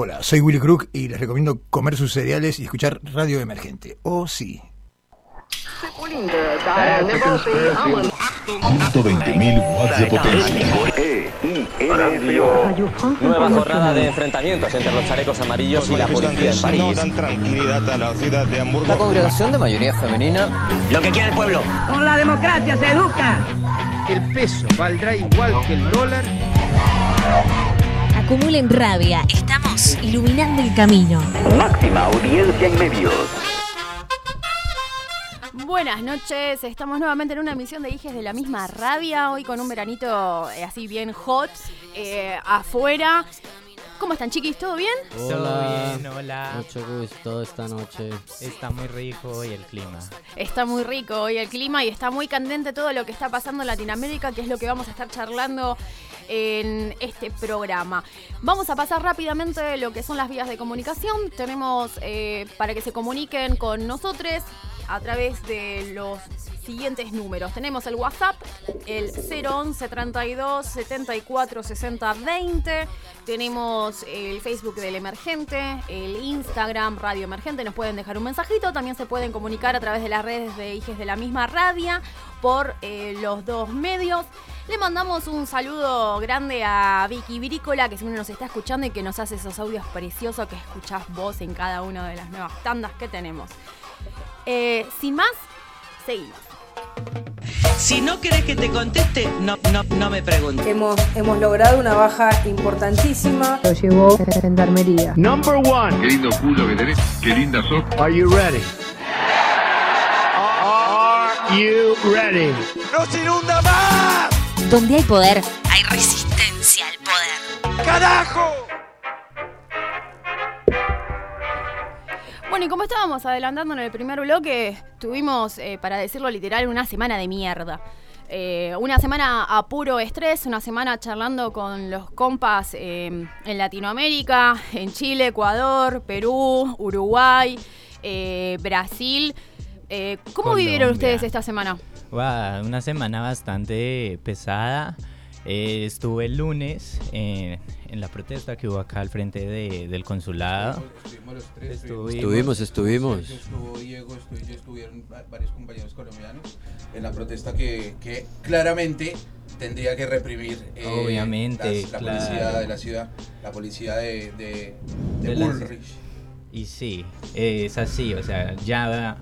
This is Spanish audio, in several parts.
Hola, soy Willy Crook y les recomiendo comer sus cereales y escuchar Radio Emergente. Oh, sí. 120.000 watts de potencia. Nueva jornada de enfrentamientos entre los chalecos amarillos y la policía en París. tranquilidad a la ciudad de Hamburgo. La congregación de mayoría femenina. Lo que quiere el pueblo. Con la democracia se educa. El peso valdrá igual que el dólar. Acumulen rabia, estamos iluminando el camino. Máxima audiencia en medios. Buenas noches, estamos nuevamente en una emisión de Hijes de la misma rabia, hoy con un veranito eh, así bien hot eh, afuera. ¿Cómo están chiquis? ¿Todo bien? Hola. Todo bien, hola. Mucho gusto esta noche. Está muy rico hoy el clima. Está muy rico hoy el clima y está muy candente todo lo que está pasando en Latinoamérica, que es lo que vamos a estar charlando en este programa. Vamos a pasar rápidamente lo que son las vías de comunicación. Tenemos eh, para que se comuniquen con nosotros a través de los siguientes números. Tenemos el WhatsApp, el 011 32 74 60 20. Tenemos el Facebook del Emergente, el Instagram Radio Emergente. Nos pueden dejar un mensajito. También se pueden comunicar a través de las redes de Hijes de la misma radio por eh, los dos medios. Le mandamos un saludo grande a Vicky Virícola, que siempre nos está escuchando y que nos hace esos audios preciosos que escuchás vos en cada una de las nuevas tandas que tenemos. Eh, sin más, seguimos. Si no querés que te conteste, no, no, no me preguntes. Hemos, hemos logrado una baja importantísima. Lo llevó a Gendarmería. Number one. Qué lindo culo que tenés. Qué linda sos. Are you ready? Are you ready? ¡No se inunda más! Donde hay poder, hay resistencia al poder. ¡Carajo! Bueno, y como estábamos adelantando en el primer bloque, tuvimos, eh, para decirlo literal, una semana de mierda. Eh, una semana a puro estrés, una semana charlando con los compas eh, en Latinoamérica, en Chile, Ecuador, Perú, Uruguay, Brasil. ¿Cómo Colombia. vivieron ustedes esta semana? Wow, una semana bastante pesada. Eh, estuve el lunes en, en la protesta que hubo acá al frente de- del consulado. Estuvimos los tres. Estuvimos. Estuvimos, estuvimos. Estuvo Diego, estuve yo, estuvieron va- varios compañeros colombianos en la protesta que, que claramente tendría que reprimir eh, Obviamente, las- la claro. policía de la ciudad, la policía de, de, de De la- Bullrich. Y sí, eh, es así, o sea, ya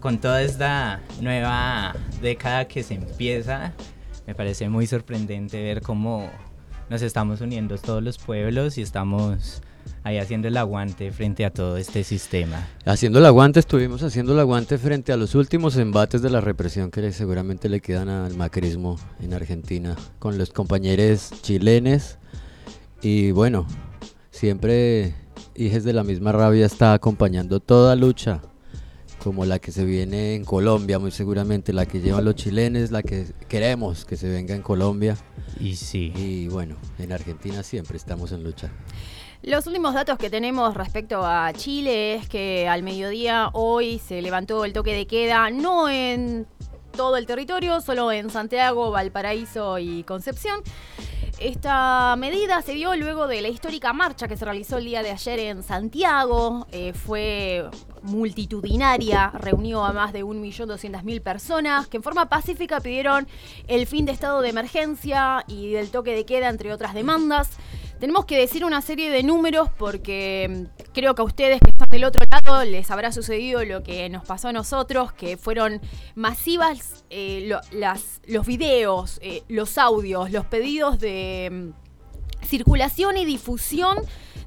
con toda esta nueva década que se empieza, me parece muy sorprendente ver cómo nos estamos uniendo todos los pueblos y estamos ahí haciendo el aguante frente a todo este sistema. Haciendo el aguante, estuvimos haciendo el aguante frente a los últimos embates de la represión que seguramente le quedan al macrismo en Argentina, con los compañeros chilenes. Y bueno, siempre Hijes de la misma rabia está acompañando toda lucha, como la que se viene en Colombia, muy seguramente, la que llevan los chilenes, la que queremos que se venga en Colombia. Y sí. Y bueno, en Argentina siempre estamos en lucha. Los últimos datos que tenemos respecto a Chile es que al mediodía hoy se levantó el toque de queda, no en todo el territorio, solo en Santiago, Valparaíso y Concepción. Esta medida se dio luego de la histórica marcha que se realizó el día de ayer en Santiago. Eh, fue multitudinaria, reunió a más de 1.200.000 personas que en forma pacífica pidieron el fin de estado de emergencia y del toque de queda, entre otras demandas. Tenemos que decir una serie de números porque mm, creo que a ustedes que están del otro lado les habrá sucedido lo que nos pasó a nosotros, que fueron masivas eh, los videos, eh, los audios, los pedidos de mm, circulación y difusión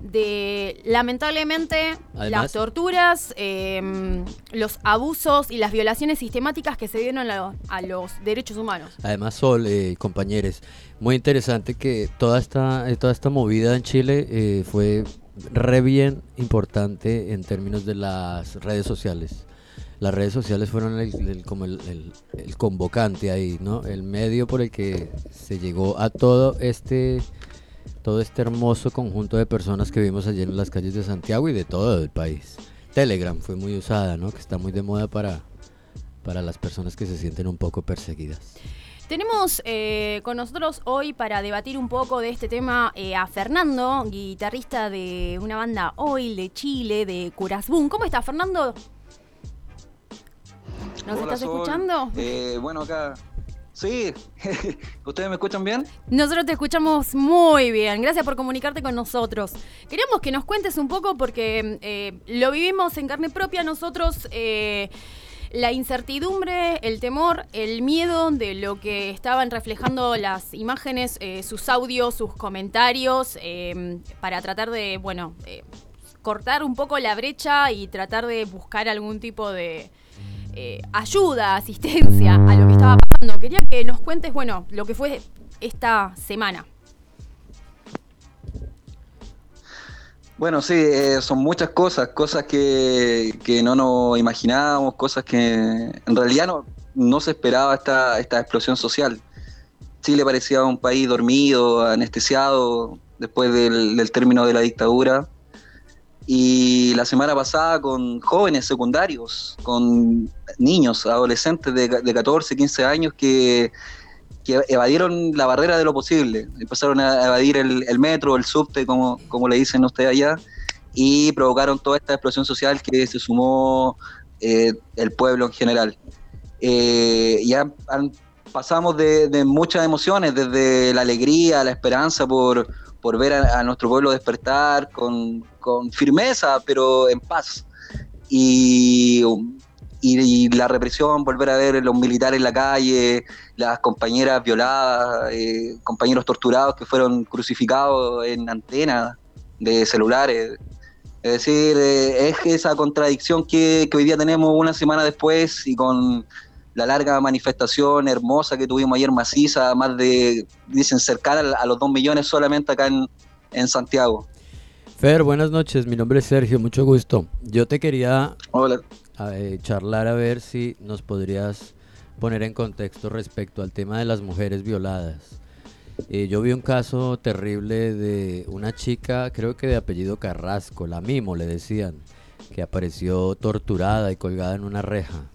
de lamentablemente Además- las torturas, eh, los abusos y las violaciones sistemáticas que se dieron a, lo- a los derechos humanos. Además, Sol, eh, compañeros, muy interesante que toda esta, eh, toda esta movida en Chile eh, fue re bien importante en términos de las redes sociales. Las redes sociales fueron el, el- como el convocante ahí, ¿no? El medio por el que se llegó a todo este, todo este hermoso conjunto de personas que vimos allí en las calles de Santiago y de todo el país. Telegram fue muy usada, ¿no? Que está muy de moda para, para las personas que se sienten un poco perseguidas. Tenemos eh, con nosotros hoy para debatir un poco de este tema eh, a Fernando, guitarrista de una banda Oil de Chile, de Curazbún. ¿Cómo estás, Fernando? ¿Nos Hola, estás Sol. escuchando? Eh, bueno, acá. Sí, ¿ustedes me escuchan bien? Nosotros te escuchamos muy bien. Gracias por comunicarte con nosotros. Queríamos que nos cuentes un poco porque eh, lo vivimos en carne propia nosotros. eh, la incertidumbre, el temor, el miedo de lo que estaban reflejando las imágenes, eh, sus audios, sus comentarios, eh, para tratar de, bueno, eh, cortar un poco la brecha y tratar de buscar algún tipo de eh, ayuda, asistencia a lo que estaba pasando. Quería que nos cuentes, bueno, lo que fue esta semana. Bueno, sí, eh, son muchas cosas, cosas que, que no nos imaginábamos, cosas que en realidad no, no se esperaba esta, esta explosión social. Chile parecía un país dormido, anestesiado después del, del término de la dictadura. Y la semana pasada con jóvenes secundarios, con niños, adolescentes de, de 14, 15 años que, evadieron la barrera de lo posible. Empezaron a evadir el, metro, el subte, como, como le dicen ustedes allá, y provocaron toda esta explosión social que se sumó eh, el pueblo en general. Eh, ya pasamos de muchas emociones, desde la alegría, la esperanza por, por ver a, nuestro pueblo despertar con, firmeza, pero en paz. Y, la represión, volver a ver los militares en la calle, las compañeras violadas, eh, compañeros torturados que fueron crucificados en antenas de celulares. Es decir, eh, es esa contradicción que hoy día tenemos una semana después y con la larga manifestación hermosa que tuvimos ayer maciza, más de, dicen, cercana a los dos millones solamente acá en, en Santiago. Fer, buenas noches. Mi nombre es Sergio, mucho gusto. Yo te quería Hola. eh, charlar a ver si nos podrías poner en contexto respecto al tema de las mujeres violadas. Eh, yo vi un caso terrible de una chica, creo que de apellido Carrasco, la Mimo le decían, que apareció torturada y colgada en una reja.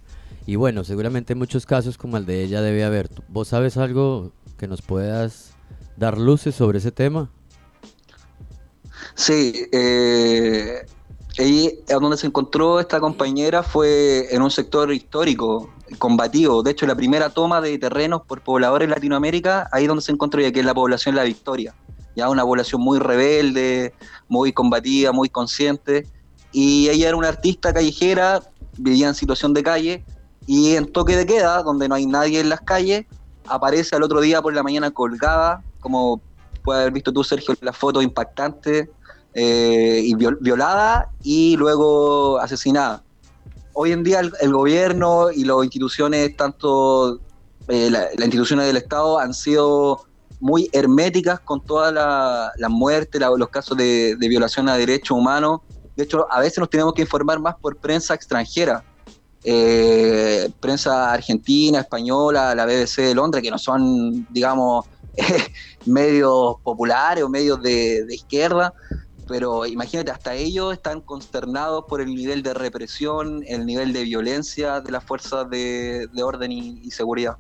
Y bueno, seguramente muchos casos como el de ella debe haber. ¿Vos sabes algo que nos puedas dar luces sobre ese tema? Sí, eh, ahí donde se encontró esta compañera fue en un sector histórico, combativo. De hecho, la primera toma de terrenos por pobladores en Latinoamérica, ahí donde se encontró ya que es la población La Victoria. Ya una población muy rebelde, muy combativa, muy consciente. Y ella era una artista callejera, vivía en situación de calle, y en toque de queda, donde no hay nadie en las calles, aparece al otro día por la mañana colgada, como puedes haber visto tú, Sergio, la foto impactante, eh, y viol- violada y luego asesinada. Hoy en día el, gobierno y las instituciones, tanto eh, la- las instituciones del Estado, han sido muy herméticas con todas la- las muertes, la- los casos de, de violación a derechos humanos. De hecho, a veces nos tenemos que informar más por prensa extranjera, eh, prensa argentina, española, la BBC de Londres, que no son, digamos, medios populares o medios de, izquierda, pero imagínate, hasta ellos están consternados por el nivel de represión, el nivel de violencia de las fuerzas de, de orden y seguridad.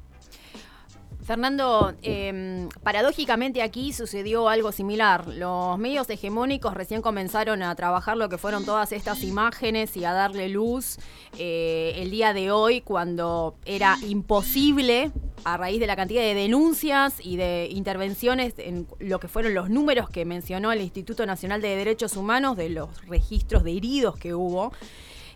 Fernando, eh, paradójicamente aquí sucedió algo similar. Los medios hegemónicos recién comenzaron a trabajar lo que fueron todas estas imágenes y a darle luz eh, el día de hoy cuando era imposible, a raíz de la cantidad de denuncias y de intervenciones en lo que fueron los números que mencionó el Instituto Nacional de Derechos Humanos, de los registros de heridos que hubo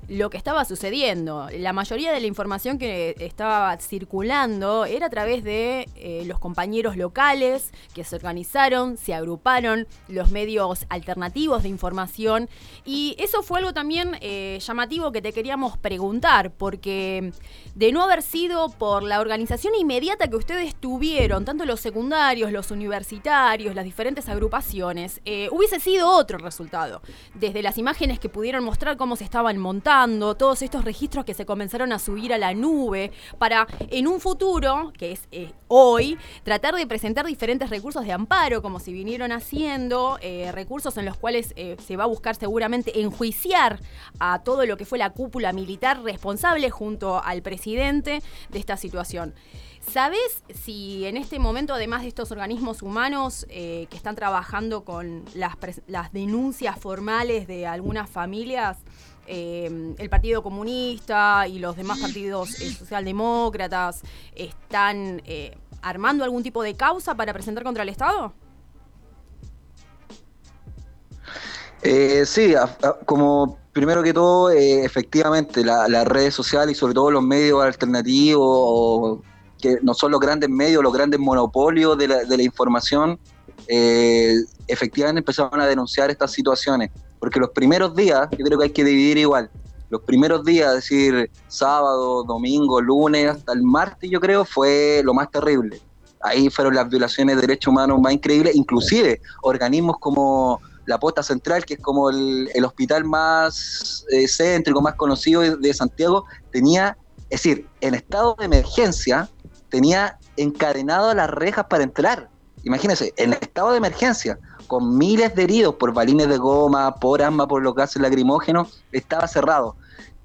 lo que estaba sucediendo. La mayoría de la información que estaba circulando era a través de eh, los compañeros locales que se organizaron, se agruparon, los medios alternativos de información. Y eso fue algo también eh, llamativo que te queríamos preguntar, porque de no haber sido por la organización inmediata que ustedes tuvieron, tanto los secundarios, los universitarios, las diferentes agrupaciones, eh, hubiese sido otro resultado. Desde las imágenes que pudieron mostrar cómo se estaban montando, todos estos registros que se comenzaron a subir a la nube, para en un futuro, que es eh, hoy, tratar de presentar diferentes recursos de amparo, como si vinieron haciendo, eh, recursos en los cuales eh, se va a buscar seguramente enjuiciar a todo lo que fue la cúpula militar responsable junto al presidente de esta situación. ¿Sabes si en este momento, además de estos organismos humanos que están trabajando con las, denuncias formales de algunas familias, eh, el Partido Comunista y los demás partidos eh, socialdemócratas están eh, armando algún tipo de causa para presentar contra el Estado? Eh, sí, como primero que todo, eh, efectivamente, las la redes sociales y sobre todo los medios alternativos, que no son los grandes medios, los grandes monopolios de la, de la información, eh, efectivamente empezaron a denunciar estas situaciones. Porque los primeros días, yo creo que hay que dividir igual, los primeros días, es decir, sábado, domingo, lunes, hasta el martes, yo creo, fue lo más terrible. Ahí fueron las violaciones de derechos humanos más increíbles, inclusive organismos como la Posta Central, que es como el, hospital más eh, céntrico, más conocido de, de, Santiago, tenía, es decir, en estado de emergencia, tenía encadenado las rejas para entrar. Imagínense, en estado de emergencia, con miles de heridos por balines de goma, por asma, por los gases lacrimógenos, estaba cerrado.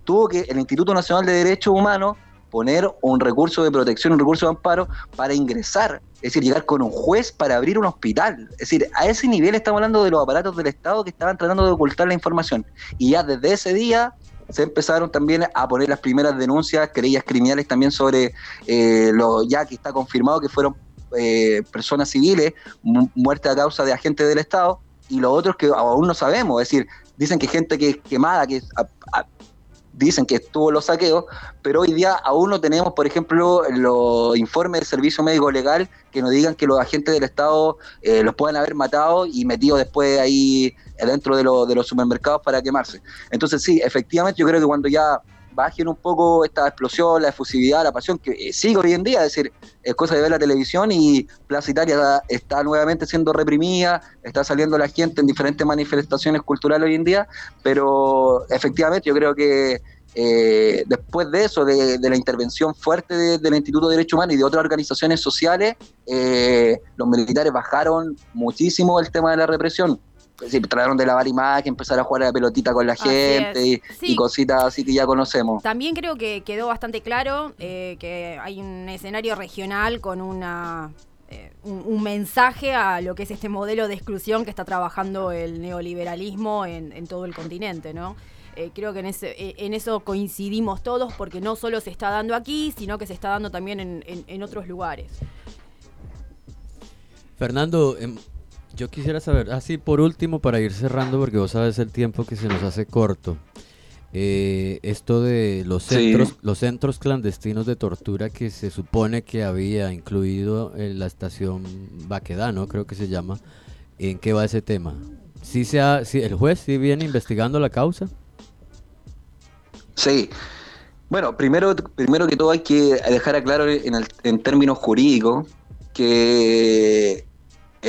Tuvo que el Instituto Nacional de Derechos Humanos poner un recurso de protección, un recurso de amparo para ingresar, es decir, llegar con un juez para abrir un hospital. Es decir, a ese nivel estamos hablando de los aparatos del Estado que estaban tratando de ocultar la información. Y ya desde ese día se empezaron también a poner las primeras denuncias, querellas criminales también sobre eh, lo ya que está confirmado que fueron eh, personas civiles mu muertas a causa de agentes del Estado y los otros que aún no sabemos, es decir, dicen que gente que es quemada, que dicen que estuvo los saqueos, pero hoy día aún no tenemos, por ejemplo, los informes del Servicio Médico Legal que nos digan que los agentes del Estado eh, los puedan haber matado y metido después ahí dentro de, de los supermercados para quemarse. Entonces sí, efectivamente yo creo que cuando ya bajen un poco esta explosión, la efusividad, la pasión que sigue hoy en día, es decir, es cosa de ver la televisión y Plaza Italia está nuevamente siendo reprimida, está saliendo la gente en diferentes manifestaciones culturales hoy en día, pero efectivamente yo creo que eh, después de eso, de, la intervención fuerte de, del Instituto de Derechos Humanos y de otras organizaciones sociales, eh, los militares bajaron muchísimo el tema de la represión sí, trataron de lavar imagen, empezar a jugar a la pelotita con la así gente y, sí. y, cositas así que ya conocemos. También creo que quedó bastante claro eh, que hay un escenario regional con una eh, un, un, mensaje a lo que es este modelo de exclusión que está trabajando el neoliberalismo en, en todo el continente, ¿no? Eh, creo que en, ese, eh, en, eso coincidimos todos porque no solo se está dando aquí, sino que se está dando también en, en, en otros lugares. Fernando, em, yo quisiera saber, así ah, por último, para ir cerrando, porque vos sabes el tiempo que se nos hace corto. Eh, esto de los centros, sí. los centros clandestinos de tortura que se supone que había incluido en la estación Baquedano, creo que se llama. ¿En qué va ese tema? ¿Sí se ha, sí, ¿El juez sí viene investigando la causa? Sí. Bueno, primero, primero que todo hay que dejar claro en, el, en términos jurídicos que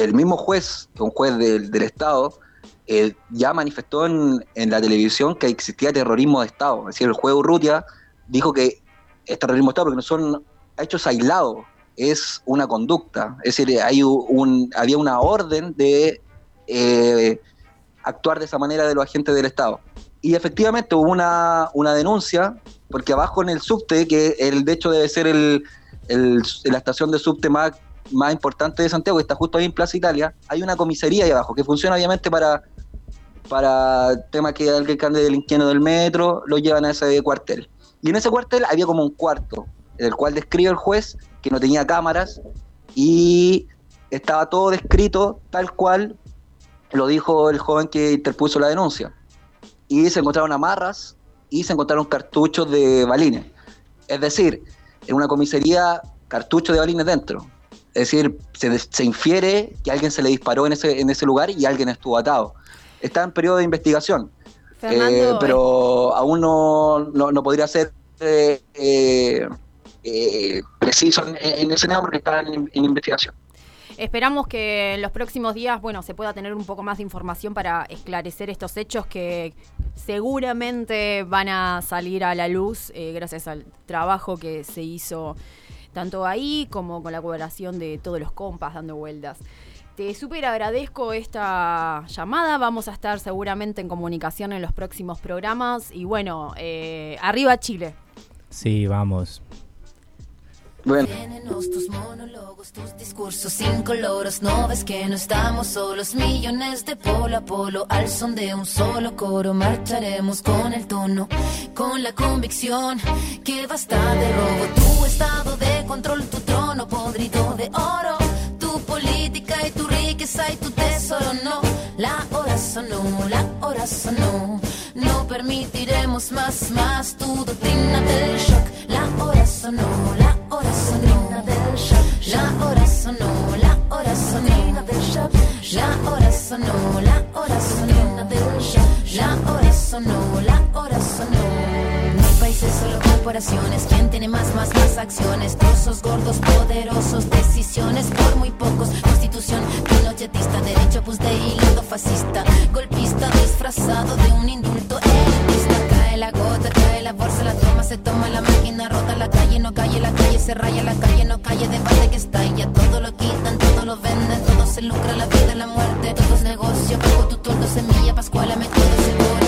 el mismo juez, un juez del, del Estado, eh, ya manifestó en, en, la televisión que existía terrorismo de Estado. Es decir, el juez Urrutia dijo que es terrorismo de Estado porque no son hechos aislados, es una conducta. Es decir, hay un, había una orden de eh, actuar de esa manera de los agentes del Estado. Y efectivamente hubo una, una denuncia, porque abajo en el subte, que el, de hecho debe ser el, la estación de subte más más importante de Santiago, que está justo ahí en Plaza Italia, hay una comisaría ahí abajo que funciona obviamente para para temas que alguien que ande delinquiendo del metro, lo llevan a ese cuartel. Y en ese cuartel había como un cuarto, en el cual describe el juez que no tenía cámaras y estaba todo descrito tal cual lo dijo el joven que interpuso la denuncia. Y se encontraron amarras y se encontraron cartuchos de balines. Es decir, en una comisaría, cartuchos de balines dentro es decir, se, se, infiere que alguien se le disparó en ese, en ese lugar y alguien estuvo atado. Está en periodo de investigación, eh, pero aún no, no, no podría ser eh, eh, preciso en, en, ese tema porque está en, en investigación. Esperamos que en los próximos días, bueno, se pueda tener un poco más de información para esclarecer estos hechos que seguramente van a salir a la luz eh, gracias al trabajo que se hizo tanto ahí como con la colaboración de todos los compas dando vueltas. Te súper agradezco esta llamada. Vamos a estar seguramente en comunicación en los próximos programas. Y bueno, eh, arriba Chile. Sí, vamos. Bueno. tus monólogos, tus discursos incoloros. No ves que no estamos solos. Millones de polo a polo. Al son de un solo coro. Marcharemos con el tono, con la convicción que basta de robo. Control, tu trono podrido de oro. Tu política y tu riqueza y tu tesoro. No, la hora sonó, la hora sonó. No permitiremos más, más tu doctrina del shock. La hora sonó, la hora sonó. La hora sonó, la hora sonó. La hora sonó, la hora sonó. La hora sonó, la hora sonó. Hay países, solo corporaciones. ¿Quién tiene más, más, más acciones? Trozos gordos, poderosos, decisiones por muy pocos. Constitución pinochetista, derecho pues de hilo fascista. Golpista disfrazado de un indulto elitista. Cae la gota, cae la bolsa, la toma, se toma la máquina, rota la calle, no calle, la calle se raya, la calle no calle, debate que estalla. Todo lo quitan, todo lo venden, todo se lucra, la vida, la muerte. Todo es negocio, bajo tu tordo, semilla, pascuala, me todo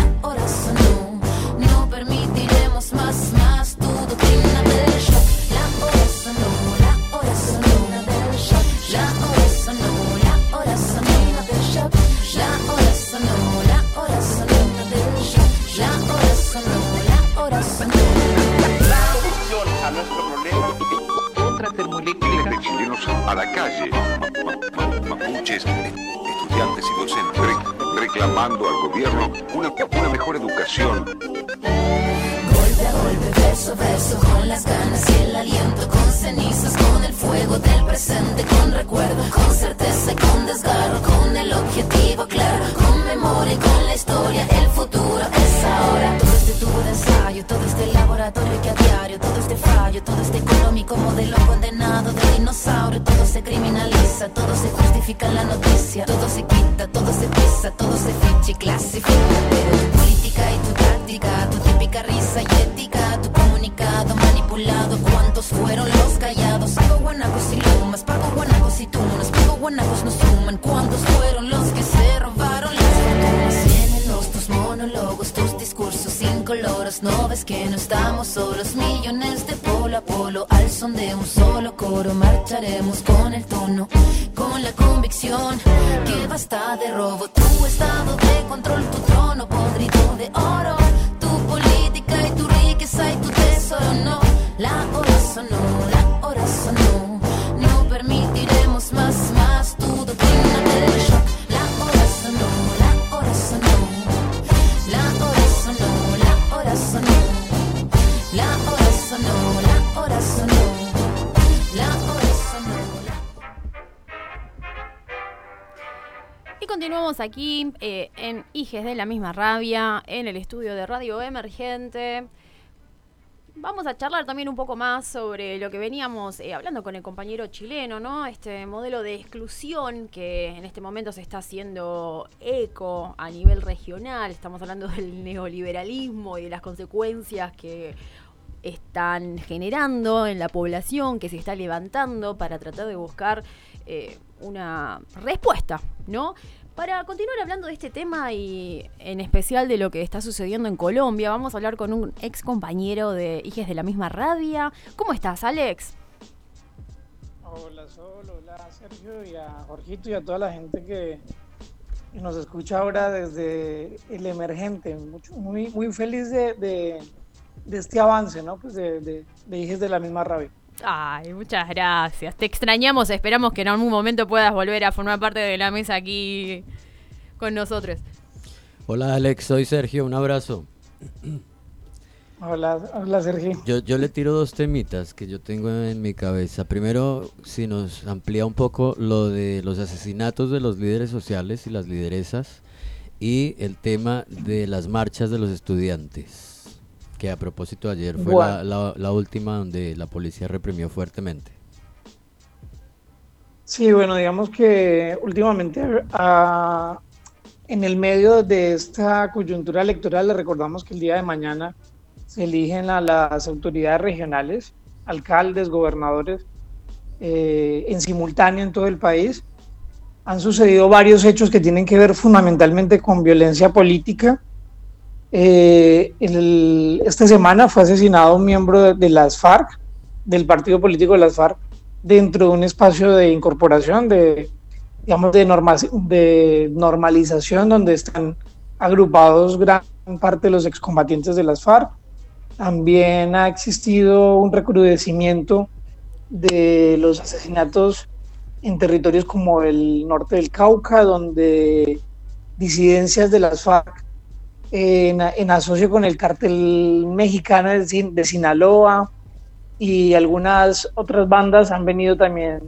aquí eh, en Hijes de la misma rabia, en el estudio de Radio Emergente. Vamos a charlar también un poco más sobre lo que veníamos eh, hablando con el compañero chileno, ¿no? Este modelo de exclusión que en este momento se está haciendo eco a nivel regional. Estamos hablando del neoliberalismo y de las consecuencias que están generando en la población, que se está levantando para tratar de buscar eh, una respuesta, ¿no? Para continuar hablando de este tema y en especial de lo que está sucediendo en Colombia, vamos a hablar con un ex compañero de Hijes de la misma rabia. ¿Cómo estás, Alex? Hola Sol, hola Sergio y a Jorgito y a toda la gente que nos escucha ahora desde el emergente. Muy, muy feliz de, de- este avance, ¿no? Pues de, de Hijes de la misma rabia. Ay, muchas gracias. Te extrañamos, esperamos que en algún momento puedas volver a formar parte de la mesa aquí con nosotros. Hola Alex, soy Sergio, un abrazo. Hola, hola Sergio. Yo, yo le tiro dos temitas que yo tengo en mi cabeza. Primero, si nos amplía un poco lo de los asesinatos de los líderes sociales y las lideresas y el tema de las marchas de los estudiantes, que a propósito ayer fue Bueno. la, la- la última donde la policía reprimió fuertemente. Sí, bueno, digamos que últimamente ah, en el medio de esta coyuntura electoral, le recordamos que el día de mañana se eligen a las autoridades regionales, alcaldes, gobernadores, eh, en simultáneo en todo el país. Han sucedido varios hechos que tienen que ver fundamentalmente con violencia política. Eh, el- esta semana fue asesinado un miembro de, de las FARC, del partido político de las FARC, dentro de un espacio de incorporación, de, digamos, de, norma- de normalización, donde están agrupados gran parte de los excombatientes de las FARC. También ha existido un recrudecimiento de los asesinatos en territorios como el norte del Cauca, donde disidencias de las FARC en, en asocio con el cartel mexicano de, de Sinaloa y algunas otras bandas han venido también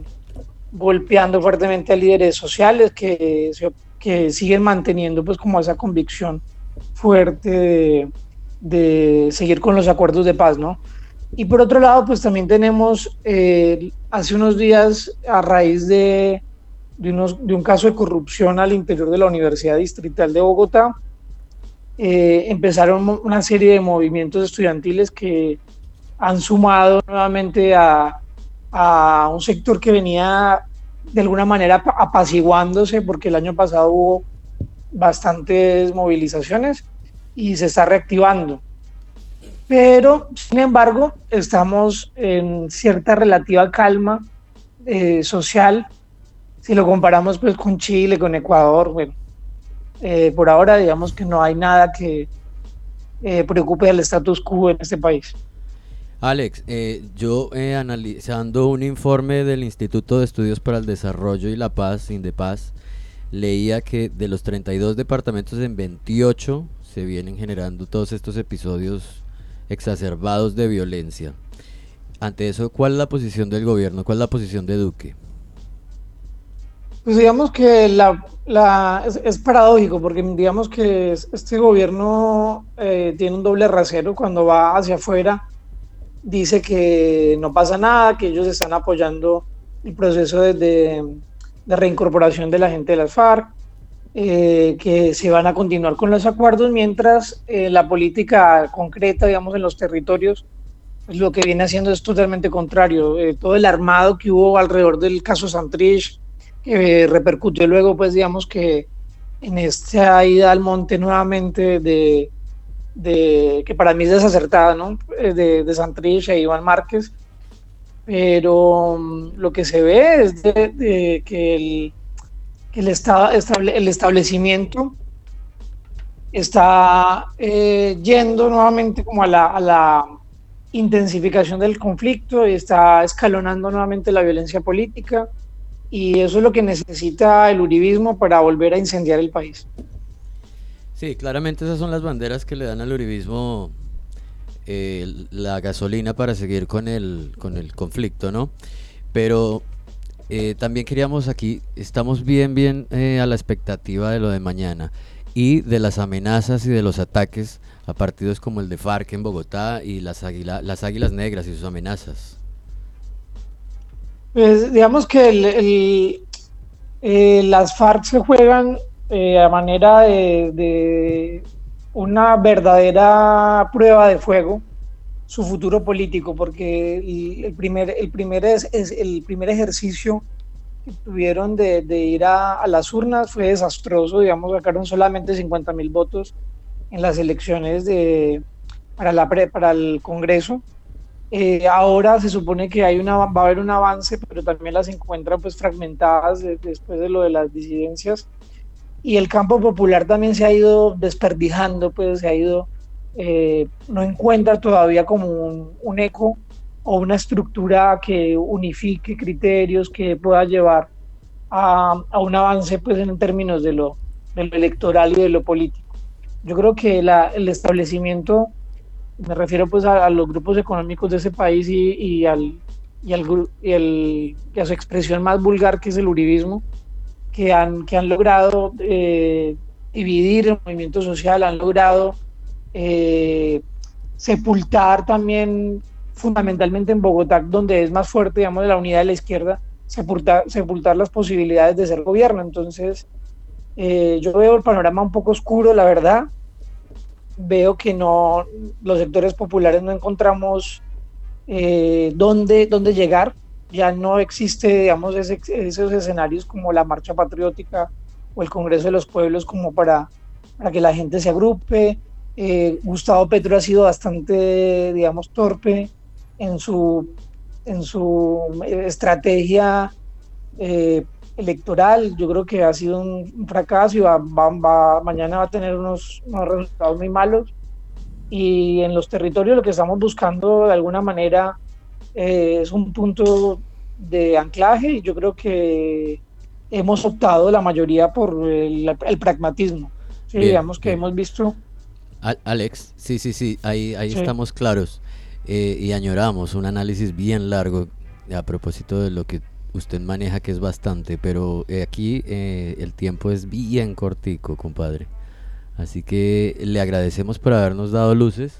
golpeando fuertemente a líderes sociales que, que siguen manteniendo pues como esa convicción fuerte de, de seguir con los acuerdos de paz, ¿no? Y por otro lado, pues también tenemos eh, hace unos días, a raíz de, de, unos, de un caso de corrupción al interior de la Universidad Distrital de Bogotá, eh, empezaron una serie de movimientos estudiantiles que han sumado nuevamente a, a un sector que venía de alguna manera apa- apaciguándose, porque el año pasado hubo bastantes movilizaciones y se está reactivando. Pero, sin embargo, estamos en cierta relativa calma eh, social. Si lo comparamos pues con Chile, con Ecuador, bueno, eh, por ahora digamos que no hay nada que eh, preocupe al status quo en este país. Alex, eh, yo eh, analizando un informe del Instituto de Estudios para el Desarrollo y la Paz, Indepaz, leía que de los 32 departamentos en 28 se vienen generando todos estos episodios exacerbados de violencia. Ante eso, ¿cuál es la posición del gobierno? ¿Cuál es la posición de Duque? Pues digamos que la, la- es, es paradójico porque digamos que es- este gobierno eh, tiene un doble rasero cuando va hacia afuera, dice que no pasa nada, que ellos están apoyando el proceso de, de- de reincorporación de la gente de las FARC, eh, que se van a continuar con los acuerdos, mientras eh, la política concreta, digamos, en los territorios, pues lo que viene haciendo es totalmente contrario. Eh, todo el armado que hubo alrededor del caso Santrich, que repercutió luego, pues digamos que en esta ida al monte nuevamente de, de que para mí es desacertada, ¿no? Eh, De, de Santrich e Iván Márquez, pero mm, lo que se ve es de, que el, el, el establecimiento está eh, yendo nuevamente como a la, a la intensificación del conflicto y está escalonando nuevamente la violencia política y eso es lo que necesita el uribismo para volver a incendiar el país. Sí, claramente esas son las banderas que le dan al uribismo eh, la gasolina para seguir con el, con el conflicto, ¿no? Pero eh, también queríamos aquí, estamos bien, bien eh, a la expectativa de lo de mañana y de las amenazas y de los ataques a partidos como el de FARC en Bogotá y las, águila- las Águilas Negras y sus amenazas. Pues digamos que eh, las FARC se juegan eh, a manera de, una verdadera prueba de fuego su futuro político, porque el, primer, el, primer es, el primer ejercicio que tuvieron de, ir a, las urnas fue desastroso, digamos, sacaron solamente 50 mil votos en las elecciones de, para, la para el Congreso. Eh, ahora se supone que hay una, va a haber un avance, pero también las encuentran pues fragmentadas de- después de lo de las disidencias. Y el campo popular también se ha ido desperdijando, pues se ha ido, eh, no encuentra todavía como un, un eco o una estructura que unifique criterios, que pueda llevar a, a un avance pues en términos de lo, de lo electoral y de lo político. Yo creo que la- el establecimiento Me refiero pues a, a los grupos económicos de ese país y, y al, y, al, y, el- y a su expresión más vulgar que es el uribismo, que han, que han logrado eh, dividir el movimiento social, han logrado eh, sepultar también fundamentalmente en Bogotá, donde es más fuerte, digamos, la unidad de la izquierda, sepultar, sepultar las posibilidades de ser gobierno. Entonces, eh, yo veo el panorama un poco oscuro, la verdad. Veo que no, los sectores populares no encontramos eh, dónde, dónde llegar. Ya no existe, digamos, ese- esos escenarios como la marcha patriótica o el Congreso de los Pueblos como para, para que la gente se agrupe. Eh, Gustavo Petro ha sido bastante, digamos, torpe en su, en su eh, estrategia eh, electoral. Yo creo que ha sido un, fracaso y va, va- va- mañana va a tener unos, unos resultados muy malos. Y en los territorios lo que estamos buscando de alguna manera eh, es un punto de anclaje y yo creo que hemos optado la mayoría por el, el pragmatismo. Sí, Bien, digamos que bien. hemos visto Al- Alex, sí, sí, sí, ahí, ahí Sí. estamos claros eh, y añoramos un análisis bien largo a propósito de lo que usted maneja, que es bastante, pero eh, aquí eh, el tiempo es bien cortico, compadre. Así que le agradecemos por habernos dado luces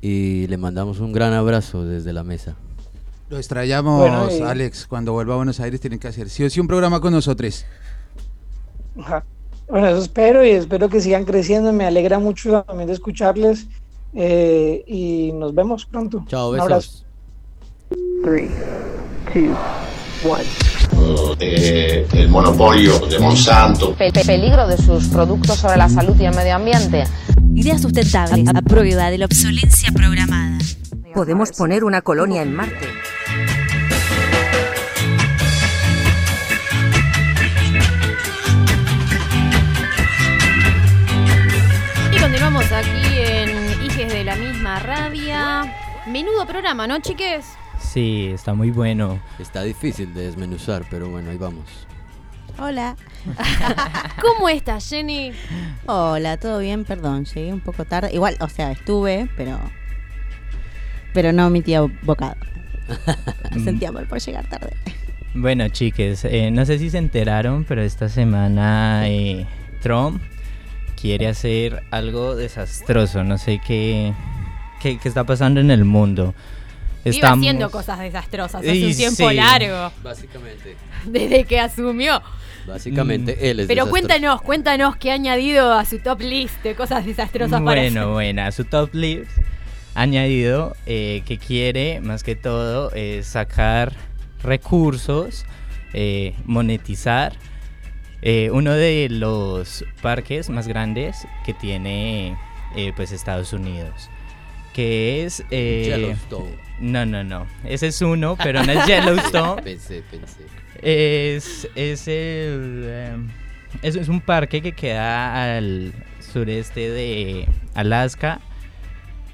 y le mandamos un gran abrazo desde la mesa. Lo extrañamos, Bueno, y- Alex. Cuando vuelva a Buenos Aires tienen que hacer sí o sí un programa con nosotros. Bueno, eso espero y espero que sigan creciendo. Me alegra mucho también de escucharles eh, y nos vemos pronto. Chao, Un abrazo. Three, two, one. eh, el monopolio de Monsanto. Pe- pe- peligro de sus productos sobre la salud y el medio ambiente. Ideas sustentables a prueba de la obsolencia programada. Podemos poner una colonia en Marte. Y continuamos aquí en Hijes de la misma rabia. Menudo programa, ¿no, chiques? Sí, está muy bueno. Está difícil de desmenuzar, pero bueno, ahí vamos. Hola. ¿Cómo estás, Jenny? Hola, ¿todo bien? Perdón, llegué un poco tarde. Igual, o sea, estuve, pero. Pero no mi tía bocado. Me sentía mal por llegar tarde. Bueno, chiques, eh, no sé si se enteraron, pero esta semana eh, Trump quiere hacer algo desastroso. No sé qué, qué, qué está pasando en el mundo. Vive haciendo cosas desastrosas hace Y un tiempo sí. largo. Básicamente. Desde que asumió. Básicamente él es Pero desastroso. cuéntanos, cuéntanos qué ha añadido a su top list de cosas desastrosas para hacer. Bueno, buena. Su top list ha añadido eh, que quiere, más que todo, eh, sacar recursos, eh, monetizar eh, uno de los parques más grandes que tiene eh, pues Estados Unidos. Que es... eh, Yellowstone. No, no, no. Ese es uno, pero no es Yellowstone. Pensé, pensé. Es, es el. em, es, es un parque que queda al sureste de Alaska.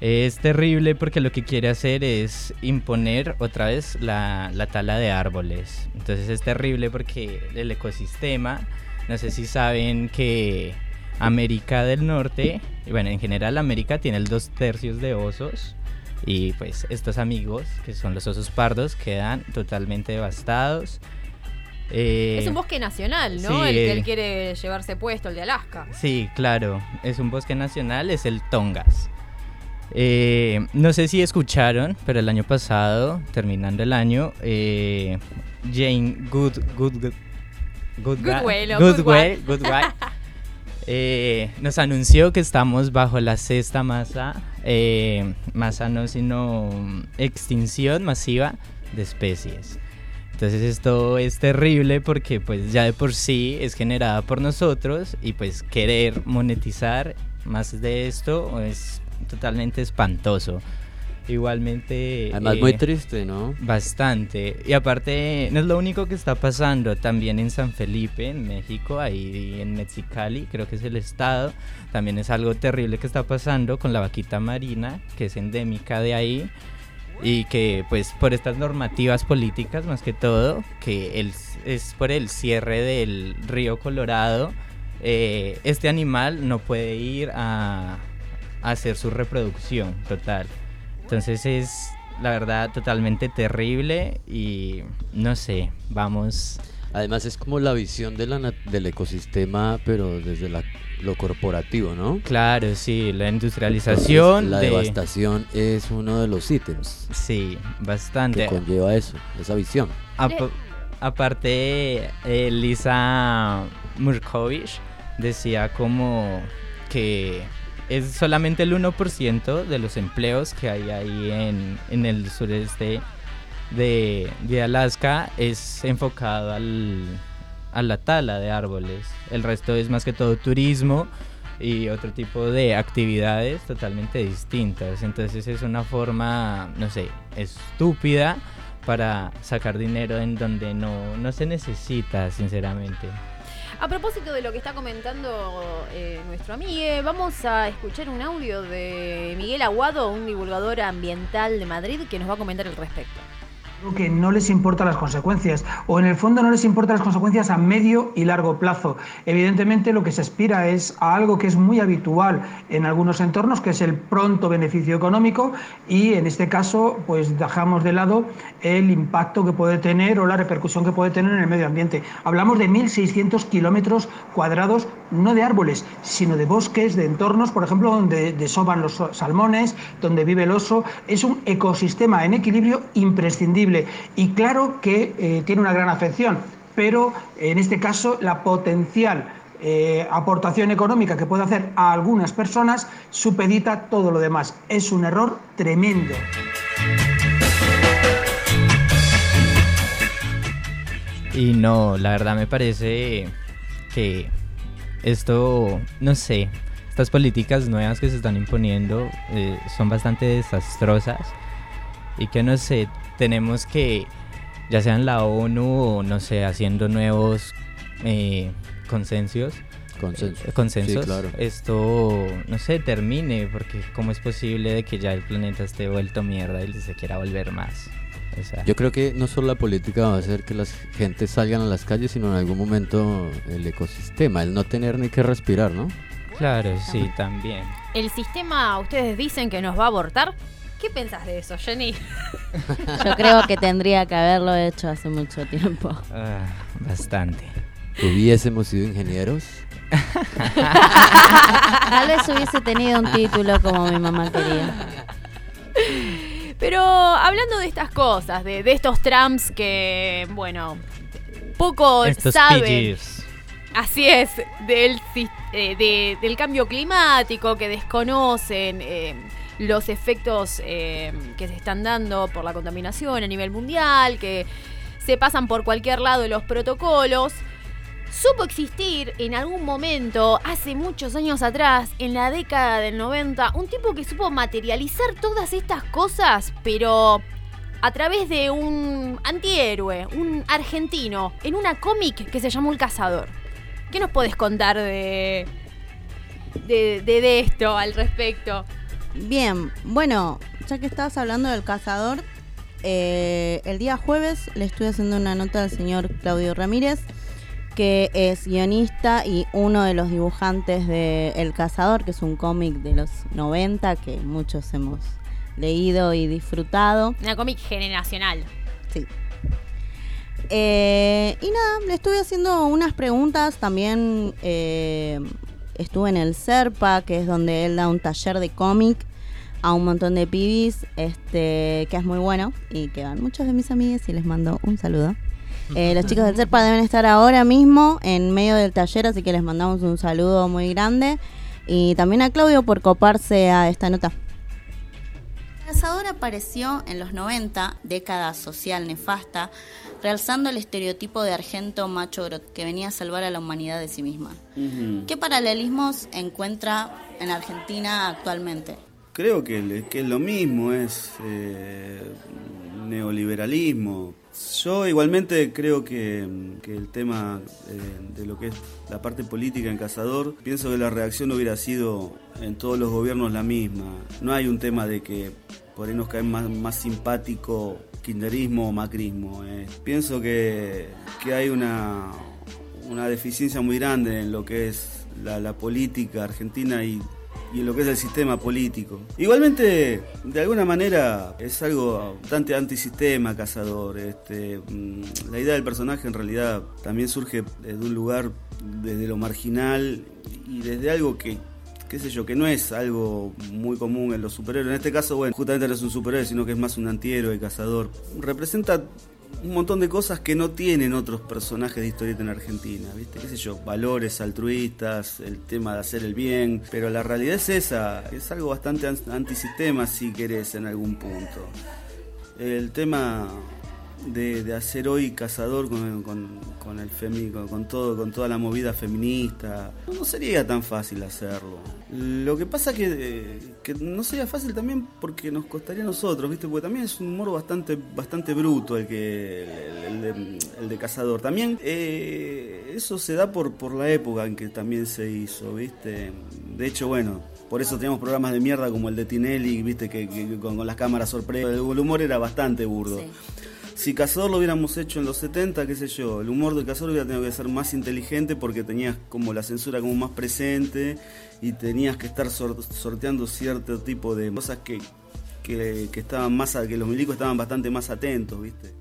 Es terrible porque lo que quiere hacer es imponer otra vez la, la tala de árboles. Entonces es terrible porque el ecosistema, no sé si saben que América del Norte, y bueno, en general América tiene el dos tercios de osos. Y pues estos amigos, que son los osos pardos, quedan totalmente devastados. Eh, Es un bosque nacional, ¿no? sí, el que él quiere llevarse puesto, el de Alaska. Sí, claro, es un bosque nacional, es el Tongas. Eh, no sé si escucharon, pero el año pasado, terminando el año, eh, Jane Good, Good, Good, Goodga- Goodwell, o Goodwell- Goodwell. Goodwell, eh, nos anunció que estamos bajo la sexta masa, eh, masa no sino extinción masiva de especies. Entonces esto es terrible porque pues ya de por sí es generada por nosotros y pues querer monetizar más de esto es totalmente espantoso. Igualmente... Además, eh, muy triste, ¿no? Bastante. Y aparte, no es lo único que está pasando. También en San Felipe, en México, ahí en Mexicali, creo que es el estado. También es algo terrible que está pasando con la vaquita marina, que es endémica de ahí. Y que, pues, por estas normativas políticas, más que todo, que el, es por el cierre del río Colorado, eh, este animal no puede ir a, hacer su reproducción total. Entonces es la verdad totalmente terrible y no sé, vamos... Además es como la visión de la, del ecosistema, pero desde la- lo corporativo, ¿no? Claro, sí, la industrialización. Entonces, la de- devastación es uno de los ítems. Sí, bastante. Que conlleva eso, esa visión. Apa- aparte, eh, Lisa Murkovich decía como que es solamente el 1% de los empleos que hay ahí en, en el sureste de, de Alaska es enfocado al, a la tala de árboles. El resto es más que todo turismo y otro tipo de actividades totalmente distintas. Entonces es una forma, no sé, estúpida para sacar dinero en donde no, no se necesita, sinceramente. A propósito de lo que está comentando eh, nuestro amigo, vamos a escuchar un audio de Miguel Aguado, un divulgador ambiental de Madrid, que nos va a comentar al respecto. Que no les importan las consecuencias o en el fondo no les importan las consecuencias a medio y largo plazo. Evidentemente lo que se aspira es a algo que es muy habitual en algunos entornos, que es el pronto beneficio económico y en este caso pues dejamos de lado el impacto que puede tener o la repercusión que puede tener en el medio ambiente. Hablamos de 1.600 kilómetros cuadrados, no de árboles, sino de bosques, de entornos, por ejemplo, donde desoban los salmones, donde vive el oso. Es un ecosistema en equilibrio imprescindible y claro que eh, tiene una gran afección, pero en este caso la potencial eh, aportación económica que puede hacer a algunas personas supedita todo lo demás. Es un error tremendo. Y no, la verdad me parece que esto, no sé, estas políticas nuevas que se están imponiendo eh, son bastante desastrosas y que no sé, tenemos que, ya sea en la ONU o no sé, haciendo nuevos eh, consensos. Consensos. Consensos. Sí, claro. Esto, no sé, termine, porque cómo es posible de que ya el planeta esté vuelto mierda y se quiera volver más. O sea, Yo creo que no solo la política va a hacer que las gentes salgan a las calles, sino en algún momento el ecosistema, el no tener ni que respirar, ¿no? Claro, sí, también. ¿El sistema, ustedes dicen que nos va a abortar? ¿Qué pensás de eso, Jenny? Yo creo que tendría que haberlo hecho hace mucho tiempo. Ah, bastante. Hubiésemos sido ingenieros. Tal vez hubiese tenido un título como mi mamá quería. Pero hablando de estas cosas, de, de estos Trumps que, bueno, poco Estos saben. PGs. Así es, del, eh, de- del cambio climático, que desconocen eh, los efectos eh, que se están dando por la contaminación a nivel mundial, que se pasan por cualquier lado los protocolos. Supo existir en algún momento, hace muchos años atrás, en la década del 90, un tipo que supo materializar todas estas cosas, pero a través de un antihéroe, un argentino, en una cómic que se llamó El Cazador. ¿Qué nos podés contar de, de- de esto al respecto? Bien, bueno, ya que estabas hablando del cazador, eh, el día jueves le estuve haciendo una nota al señor Claudio Ramírez, que es guionista y uno de los dibujantes de El Cazador, que es un cómic de los 90 que muchos hemos leído y disfrutado. Una cómic generacional. Sí. Eh, y nada, le estuve haciendo unas preguntas. También eh, estuve en el CERPA, que es donde él da un taller de cómic a un montón de pibis, este, que es muy bueno y que van muchos de mis amigos y les mando un saludo. Eh, los chicos del CERPA deben estar ahora mismo en medio del taller, así que les mandamos un saludo muy grande. Y también a Claudio por coparse a esta nota. El cazador apareció en los 90, década social nefasta, realzando el estereotipo de argento macho grot que venía a salvar a la humanidad de sí misma. ¿Qué paralelismos encuentra en Argentina actualmente? Creo que, que es lo mismo, es eh, neoliberalismo. Yo igualmente creo que, que el tema eh, de lo que es la parte política en Cazador, pienso que la reacción hubiera sido en todos los gobiernos la misma. No hay un tema de que por ahí nos cae más, más simpático kirchnerismo o macrismo. eh. Pienso que, que hay una, una deficiencia muy grande en lo que es la, la política argentina y y en lo que es el sistema político. Igualmente, de alguna manera, es algo bastante antisistema, cazador. Este, mm, la idea del personaje en realidad también surge de un lugar desde lo marginal y desde algo que qué sé yo, que no es algo muy común en los superhéroes. En este caso, bueno, justamente no es un superhéroe, sino que es más un antihéroe, cazador. Representa un montón de cosas que no tienen otros personajes de historieta en Argentina, ¿viste? ¿Qué sé yo? Valores altruistas, el tema de hacer el bien, pero la realidad es esa, es algo bastante antisistema si querés en algún punto. El tema de, hacer hoy cazador con, con, con el femi, con, todo, con toda la movida feminista, no sería tan fácil hacerlo. Lo que pasa que, que no sería fácil también porque nos costaría a nosotros, ¿viste? Porque también es un humor bastante, bastante bruto el que el, de, cazador. También eh, eso se da por, por la época en que también se hizo, ¿viste? De hecho, bueno, por eso teníamos programas de mierda como el de Tinelli, viste, que, con, las cámaras sorpresa. El humor era bastante burdo. Si Cazador lo hubiéramos hecho en los 70, qué sé yo, el humor del Cazador hubiera tenido que ser más inteligente porque tenías como la censura como más presente y tenías que estar sor sorteando cierto tipo de cosas que, que, que estaban más, que los milicos estaban bastante más atentos, ¿viste?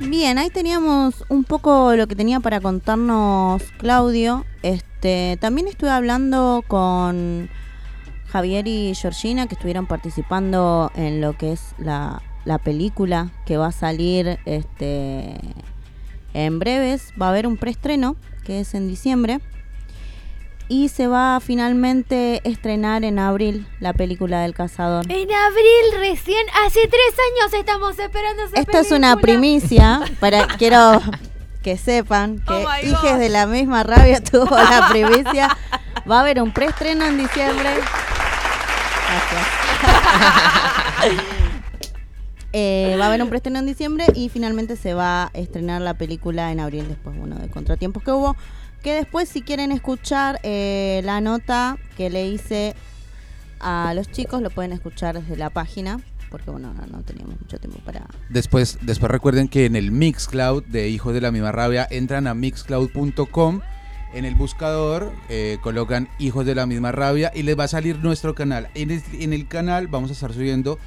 Bien, ahí teníamos un poco lo que tenía para contarnos Claudio. Este, también estuve hablando con Javier y Georgina que estuvieron participando en lo que es la, la película que va a salir este en breves. Va a haber un preestreno que es en diciembre. Y se va a finalmente estrenar en abril la película del cazador. En abril recién, hace tres años estamos esperando esa Esto película. es una primicia, para quiero que sepan que oh Hijes de la misma rabia tuvo la primicia. Va a haber un preestreno en diciembre. Gracias. eh, va a haber un preestreno en diciembre y finalmente se va a estrenar la película en abril después, bueno, de contratiempos que hubo. Que después, si quieren escuchar eh, la nota que le hice a los chicos, lo pueden escuchar desde la página. Porque bueno, no, no teníamos mucho tiempo para. Después, después recuerden que en el Mixcloud de Hijos de la Misma Rabia entran a mixcloud.com en el buscador eh, colocan Hijos de la Misma Rabia y les va a salir nuestro canal. En el, en el canal vamos a estar subiendo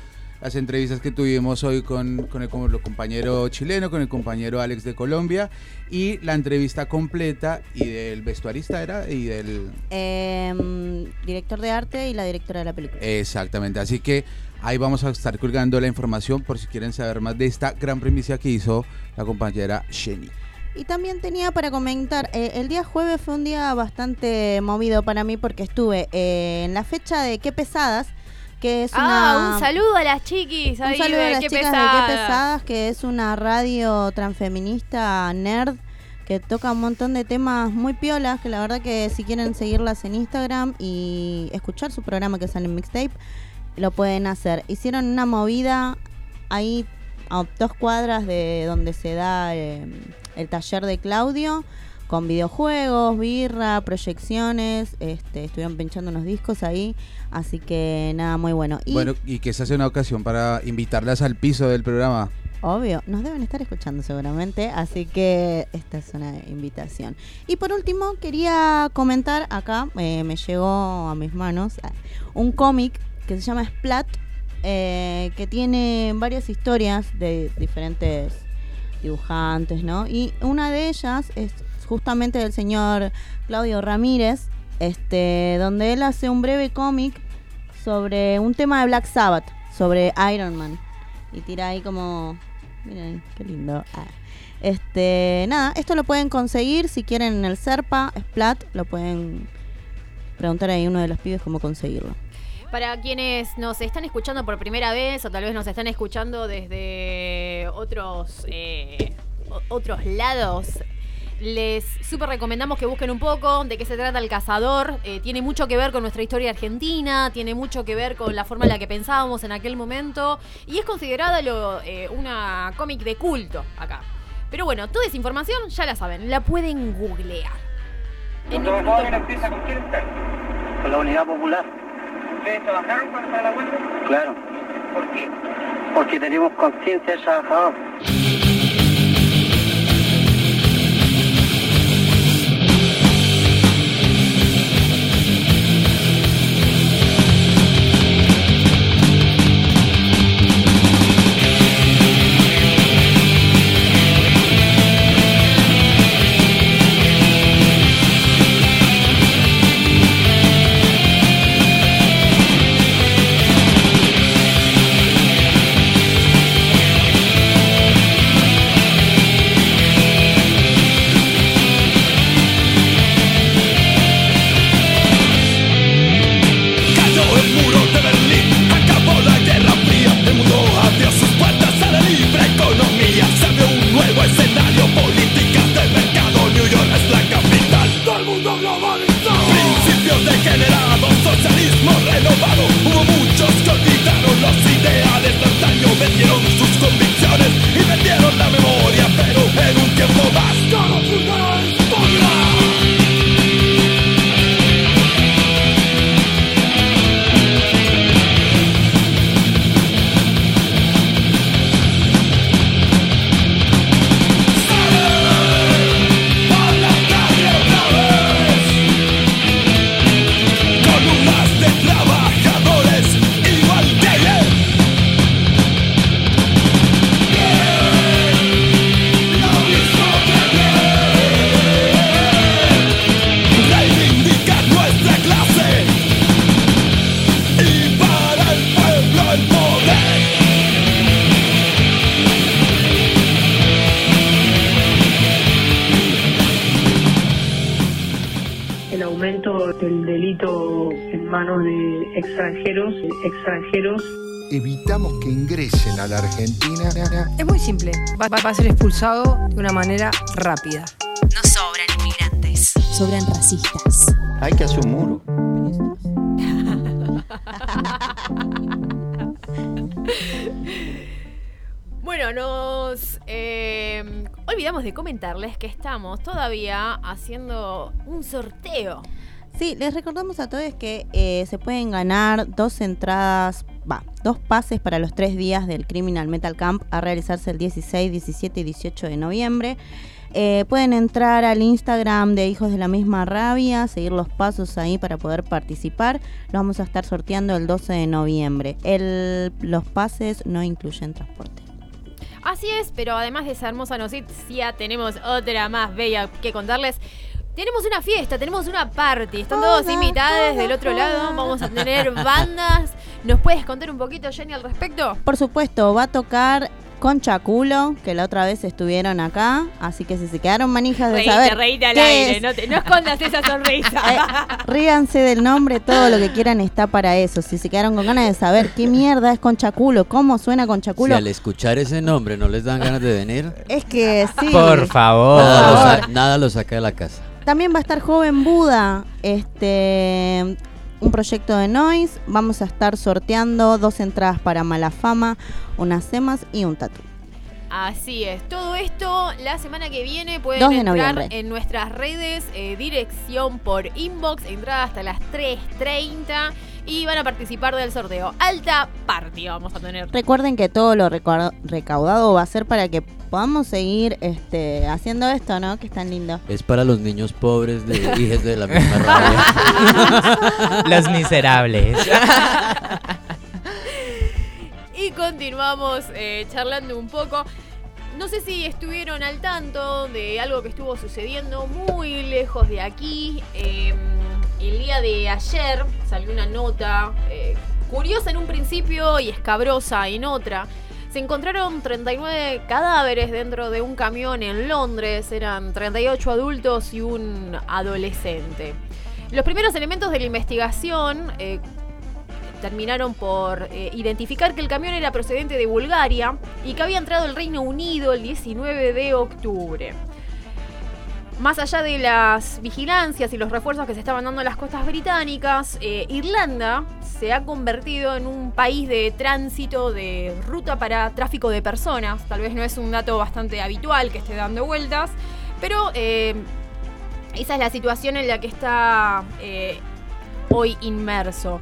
las entrevistas que tuvimos hoy con, con, el, con el compañero chileno, con el compañero Alex de Colombia y la entrevista completa y del vestuarista era y del eh, director de arte y la directora de la película. Exactamente, así que ahí vamos a estar colgando la información por si quieren saber más de esta gran primicia que hizo la compañera Jenny. Y también tenía para comentar, eh, el día jueves fue un día bastante movido para mí porque estuve eh, en la fecha de Qué Pesadas, que es ah, una... un saludo a las chiquis. Un saludo a las chicas de Qué Pesadas, que es una radio transfeminista nerd que toca un montón de temas muy piolas, que la verdad que si quieren seguirlas en Instagram y escuchar su programa que sale en Mixtape, lo pueden hacer. Hicieron una movida ahí a dos cuadras de donde se da... Eh, el taller de Claudio con videojuegos, birra, proyecciones, este, estuvieron pinchando unos discos ahí, así que nada, muy bueno. Y bueno, y que se hace una ocasión para invitarlas al piso del programa. Obvio, nos deben estar escuchando seguramente, así que esta es una invitación. Y por último, quería comentar acá, eh, me llegó a mis manos un cómic que se llama Splat, eh, que tiene varias historias de diferentes dibujantes, ¿no? Y una de ellas es justamente del señor Claudio Ramírez, este, donde él hace un breve cómic sobre un tema de Black Sabbath, sobre Iron Man. Y tira ahí como. Miren, qué lindo. Ah. Este, nada, esto lo pueden conseguir si quieren en el Serpa, Splat, lo pueden preguntar ahí uno de los pibes cómo conseguirlo. Para quienes nos están escuchando por primera vez o tal vez nos están escuchando desde otros, eh, otros lados, les súper recomendamos que busquen un poco de qué se trata El Cazador. Eh, tiene mucho que ver con nuestra historia argentina, tiene mucho que ver con la forma en la que pensábamos en aquel momento y es considerada lo, eh, una cómic de culto acá. Pero bueno, toda esa información ya la saben, la pueden googlear. En? Con la Unidad Popular. ¿Ustedes trabajaron para la huelga? Claro. ¿Por qué? Porque tenemos conciencia de trabajador. Eh, extranjeros, extranjeros. Evitamos que ingresen a la Argentina. Es muy simple. Va, va- va a ser expulsado de una manera rápida. No sobran inmigrantes, sobran racistas. Hay que hacer un muro. Bueno, nos eh, olvidamos de comentarles que estamos todavía haciendo un sorteo. Sí, les recordamos a todos que eh, se pueden ganar dos entradas, va, dos pases para los tres días del Criminal Metal Camp a realizarse el 16, 17 y 18 de noviembre. Eh, pueden entrar al Instagram de Hijos de la Misma Rabia, seguir los pasos ahí para poder participar. Los vamos a estar sorteando el 12 de noviembre. Los pases no incluyen transporte. Así es, pero además de esa hermosa noticia, tenemos otra más bella que contarles. Tenemos una fiesta, tenemos una party. Están todos invitados del otro lado. Vamos a tener bandas. ¿Nos puedes contar un poquito, Jenny, al respecto? Por supuesto, va a tocar Concha Culo, que la otra vez estuvieron acá, así que si se quedaron manijas de Reíte, saber reíte al qué aire, es, no, te- no escondas esa sonrisa. ríanse del nombre, todo lo que quieran está para eso. Si se quedaron con ganas de saber qué mierda es Concha Culo, cómo suena Concha Si Culo, al escuchar ese nombre no les dan ganas de venir, es que sí. Por favor. nada, lo Por sa- favor. nada lo saca de la casa. También va a estar Joven Buda, este un proyecto de Noise. Vamos a estar sorteando dos entradas para Malafama, unas semas y un tatu. Así es. Todo esto la semana que viene pueden 2 de entrar noviembre. en nuestras redes, eh, dirección por inbox, entrada hasta las 3.30 y van a participar del sorteo. Alta party vamos a tener. Recuerden que todo lo recau- recaudado va a ser para que podamos seguir este, haciendo esto, ¿no? Que es tan lindo. Es para los niños pobres de hijos de la misma rabia. Los miserables. Y continuamos eh, charlando un poco. No sé si estuvieron al tanto de algo que estuvo sucediendo muy lejos de aquí. Eh, el día de ayer salió una nota eh, curiosa en un principio y escabrosa en otra. Se encontraron 39 cadáveres dentro de un camión en Londres. Eran 38 adultos y un adolescente. Los primeros elementos de la investigación eh, terminaron por eh, identificar que el camión era procedente de Bulgaria y que había entrado al Reino Unido el 19 de octubre. Más allá de las vigilancias y los refuerzos que se estaban dando en las costas británicas, eh, Irlanda se ha convertido en un país de tránsito de ruta para tráfico de personas. Tal vez no es un dato bastante habitual que esté dando vueltas, pero eh, esa es la situación en la que está hoy inmerso.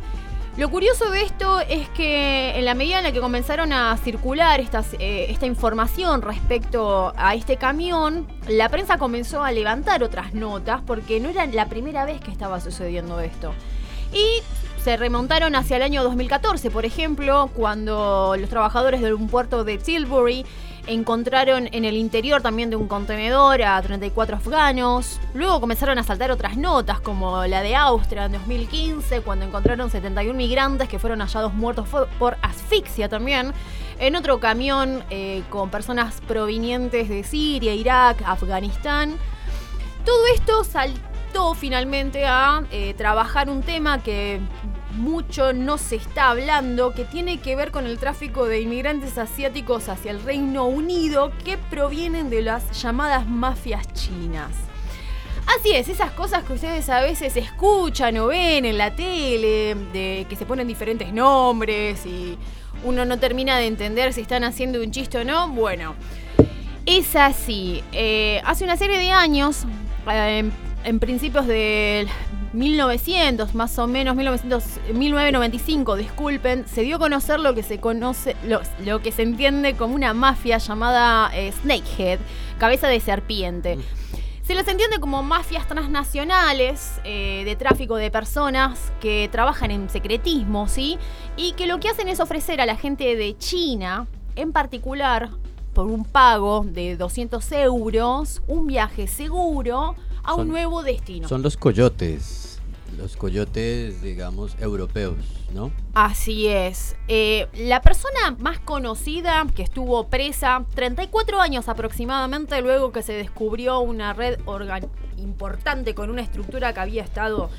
Lo curioso de esto es que en la medida en la que comenzaron a circular eh, esta información respecto a este camión, la prensa comenzó a levantar otras notas porque no era la primera vez que estaba sucediendo esto. Y se remontaron hacia el año 2014, por ejemplo, cuando los trabajadores de un puerto de Tilbury encontraron en el interior también de un contenedor a 34 afganos. Luego comenzaron a saltar otras notas, como la de Austria en 2015, cuando encontraron 71 migrantes que fueron hallados muertos por asfixia también. En otro camión eh, con personas provenientes de Siria, Irak, Afganistán. Todo esto saltó finalmente a eh, trabajar un tema que mucho no se está hablando, que tiene que ver con el tráfico de inmigrantes asiáticos hacia el Reino Unido que provienen de las llamadas mafias chinas. Así es, esas cosas que ustedes a veces escuchan o ven en la tele, de que se ponen diferentes nombres y uno no termina de entender si están haciendo un chiste o no. Bueno, es así. Eh, hace una serie de años, eh, en, en principios del 1900, más o menos, 1900, 1995, disculpen, se dio a conocer lo que se conoce, lo, lo que se entiende como una mafia llamada eh, Snakehead, cabeza de serpiente. Se les entiende como mafias transnacionales eh, de tráfico de personas que trabajan en secretismo, ¿sí? Y que lo que hacen es ofrecer a la gente de China, en particular, por un pago de 200 euros, un viaje seguro a un nuevo destino. Son los coyotes, los coyotes, digamos, europeos, ¿no? Así es. Eh, la persona más conocida que estuvo presa 34 años aproximadamente luego que se descubrió una red importante con una estructura que había estado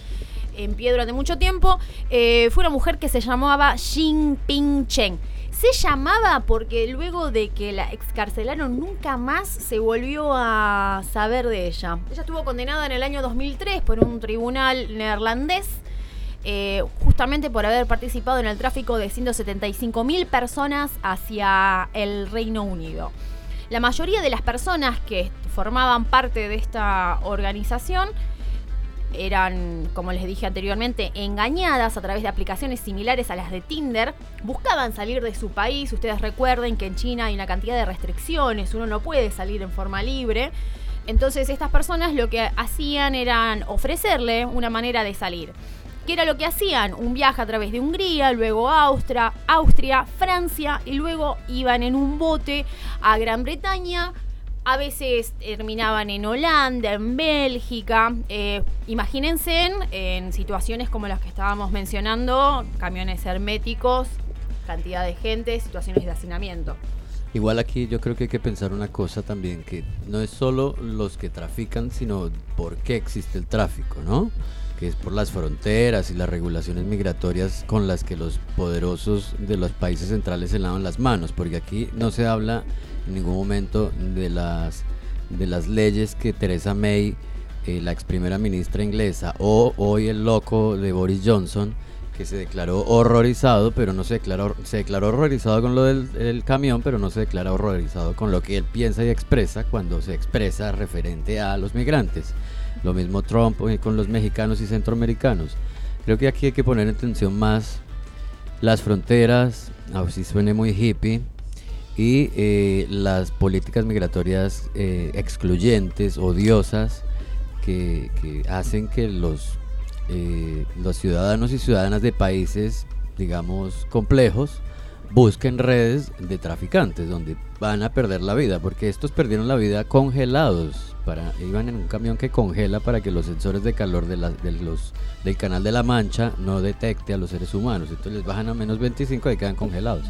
en pie durante mucho tiempo, eh, fue una mujer que se llamaba Jin Ping Chen. Se llamaba porque luego de que la excarcelaron nunca más se volvió a saber de ella. Ella estuvo condenada en el año 2003 por un tribunal neerlandés eh, justamente por haber participado en el tráfico de 175 mil personas hacia el Reino Unido. La mayoría de las personas que formaban parte de esta organización eran, como les dije anteriormente, engañadas a través de aplicaciones similares a las de Tinder, buscaban salir de su país, ustedes recuerden que en China hay una cantidad de restricciones, uno no puede salir en forma libre, entonces estas personas lo que hacían era ofrecerle una manera de salir. ¿Qué era lo que hacían? Un viaje a través de Hungría, luego Austria, Austria, Francia y luego iban en un bote a Gran Bretaña, a veces terminaban en Holanda, en Bélgica. Eh, imagínense en, en, situaciones como las que estábamos mencionando, camiones herméticos, cantidad de gente, situaciones de hacinamiento. Igual aquí yo creo que hay que pensar una cosa también, que no es solo los que trafican, sino por qué existe el tráfico, ¿no? que es por las fronteras y las regulaciones migratorias con las que los poderosos de los países centrales se lavan las manos, porque aquí no se habla en ningún momento de las, de las leyes que Theresa May, eh, la ex primera ministra inglesa, o hoy el loco de Boris Johnson, que se declaró horrorizado, pero no se declaró, se declaró horrorizado con lo del camión, pero no se declara horrorizado con lo que él piensa y expresa cuando se expresa referente a los migrantes. Lo mismo Trump eh, con los mexicanos y centroamericanos. Creo que aquí hay que poner en atención más las fronteras, si suene muy hippie, y eh, las políticas migratorias eh, excluyentes, odiosas, que, hacen que los, eh, los ciudadanos y ciudadanas de países, digamos, complejos, busquen redes de traficantes donde van a perder la vida, porque estos perdieron la vida congelados. Para, iban en un camión que congela para que los sensores de calor de, del canal de la Mancha no detecte a los seres humanos. Entonces les bajan a menos 25 y quedan congelados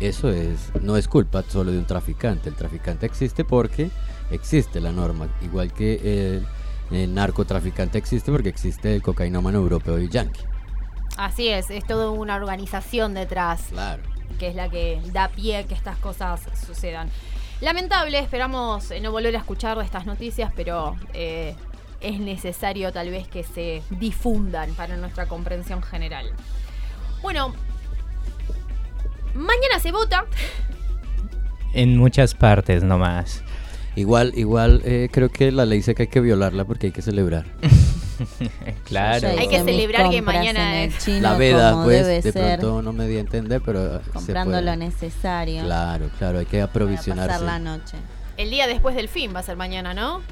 eso es, no es culpa solo de un traficante. El traficante existe porque existe la norma, igual que el, narcotraficante existe porque existe el cocainómano europeo y yankee. Así es, es toda una organización detrás. Claro. Que es la que da pie a que estas cosas sucedan. Lamentable, esperamos no volver a escuchar estas noticias, pero eh, es necesario tal vez que se difundan para nuestra comprensión general. Bueno, Mañana se vota. En muchas partes nomás. Igual, igual eh, creo que la ley dice que hay que violarla porque hay que celebrar. claro. Hay que celebrar que mañana es la veda, pues de pronto no me di a entender, pero comprando lo necesario. Claro, claro, hay que aprovisionarse. Pasar la noche. El día después del fin va a ser mañana, ¿no?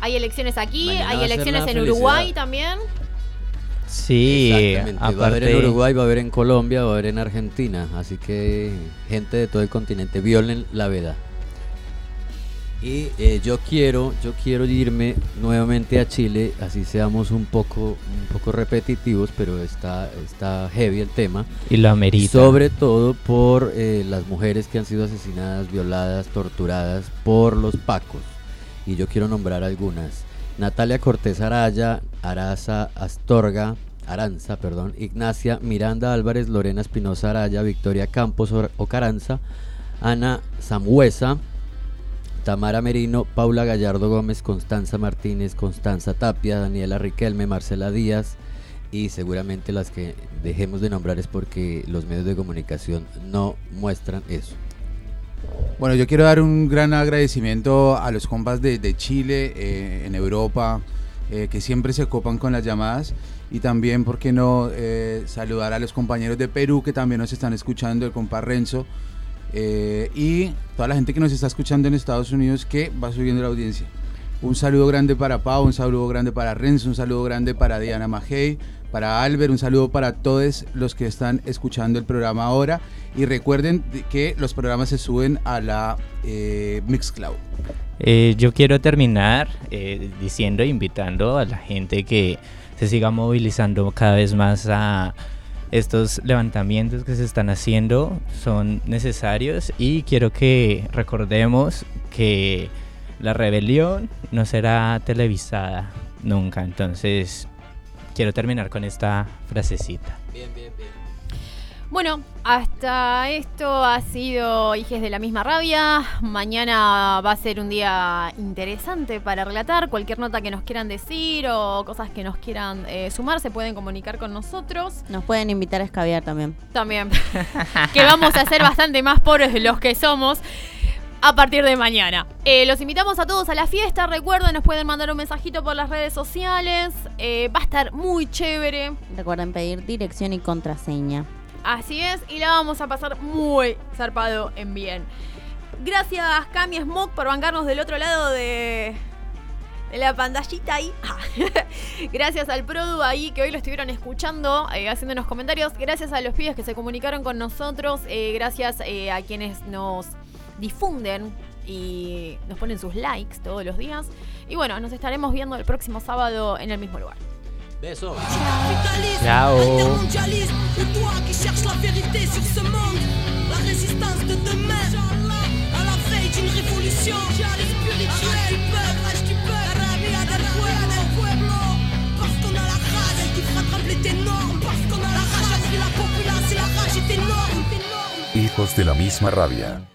Hay elecciones aquí, hay elecciones en Uruguay también. Sí, Va a haber en Uruguay, va a haber en Colombia, va a haber en Argentina. Así que gente de todo el continente, violen la veda. Y eh, yo quiero, yo quiero irme nuevamente a Chile, así seamos un poco, un poco repetitivos, pero está, está heavy el tema. Y lo amerita. Sobre todo por eh, las mujeres que han sido asesinadas, violadas, torturadas por los pacos. Y yo quiero nombrar algunas. Natalia Cortés Araya, Araza Astorga, Aranza, perdón, Ignacia Miranda Álvarez, Lorena Espinosa Araya, Victoria Campos Ocaranza, Ana Samhuesa, Tamara Merino, Paula Gallardo Gómez, Constanza Martínez, Constanza Tapia, Daniela Riquelme, Marcela Díaz y seguramente las que dejemos de nombrar es porque los medios de comunicación no muestran eso. Bueno, yo quiero dar un gran agradecimiento a los compas de, Chile, eh, en Europa, eh, que siempre se copan con las llamadas. Y también, ¿por qué no eh, saludar a los compañeros de Perú que también nos están escuchando, el compa Renzo, y toda la gente que nos está escuchando en Estados Unidos que va subiendo la audiencia. Un saludo grande para Pau, un saludo grande para Renzo, un saludo grande para Diana Majey, para Albert, un saludo para todos los que están escuchando el programa ahora. Y recuerden que los programas se suben a la eh, Mixcloud. Eh, yo quiero terminar eh, diciendo, invitando a la gente que se siga movilizando cada vez más a estos levantamientos que se están haciendo son necesarios y quiero que recordemos que la rebelión no será televisada nunca. Entonces quiero terminar con esta frasecita. Bien, bien, bien. Bueno, hasta esto ha sido Hijes de la misma rabia. Mañana va a ser un día interesante para relatar. Cualquier nota que nos quieran decir o cosas que nos quieran eh, sumar se pueden comunicar con nosotros. Nos pueden invitar a escabiar también. También. que vamos a ser bastante más pobres de los que somos a partir de mañana. Eh, los invitamos a todos a la fiesta. Recuerden, nos pueden mandar un mensajito por las redes sociales. Eh, va a estar muy chévere. Recuerden pedir dirección y contraseña. Así es, y la vamos a pasar muy zarpado en bien. Gracias, Cami Smoke, por bancarnos del otro lado de, de la pantallita ahí. Gracias al Produ ahí que hoy lo estuvieron escuchando, eh, haciéndonos comentarios. Gracias a los pibes que se comunicaron con nosotros. Eh, gracias eh, a quienes nos difunden y nos ponen sus likes todos los días. Y bueno, nos estaremos viendo el próximo sábado en el mismo lugar. Besos. Énorme. Hijos de la misma rabia.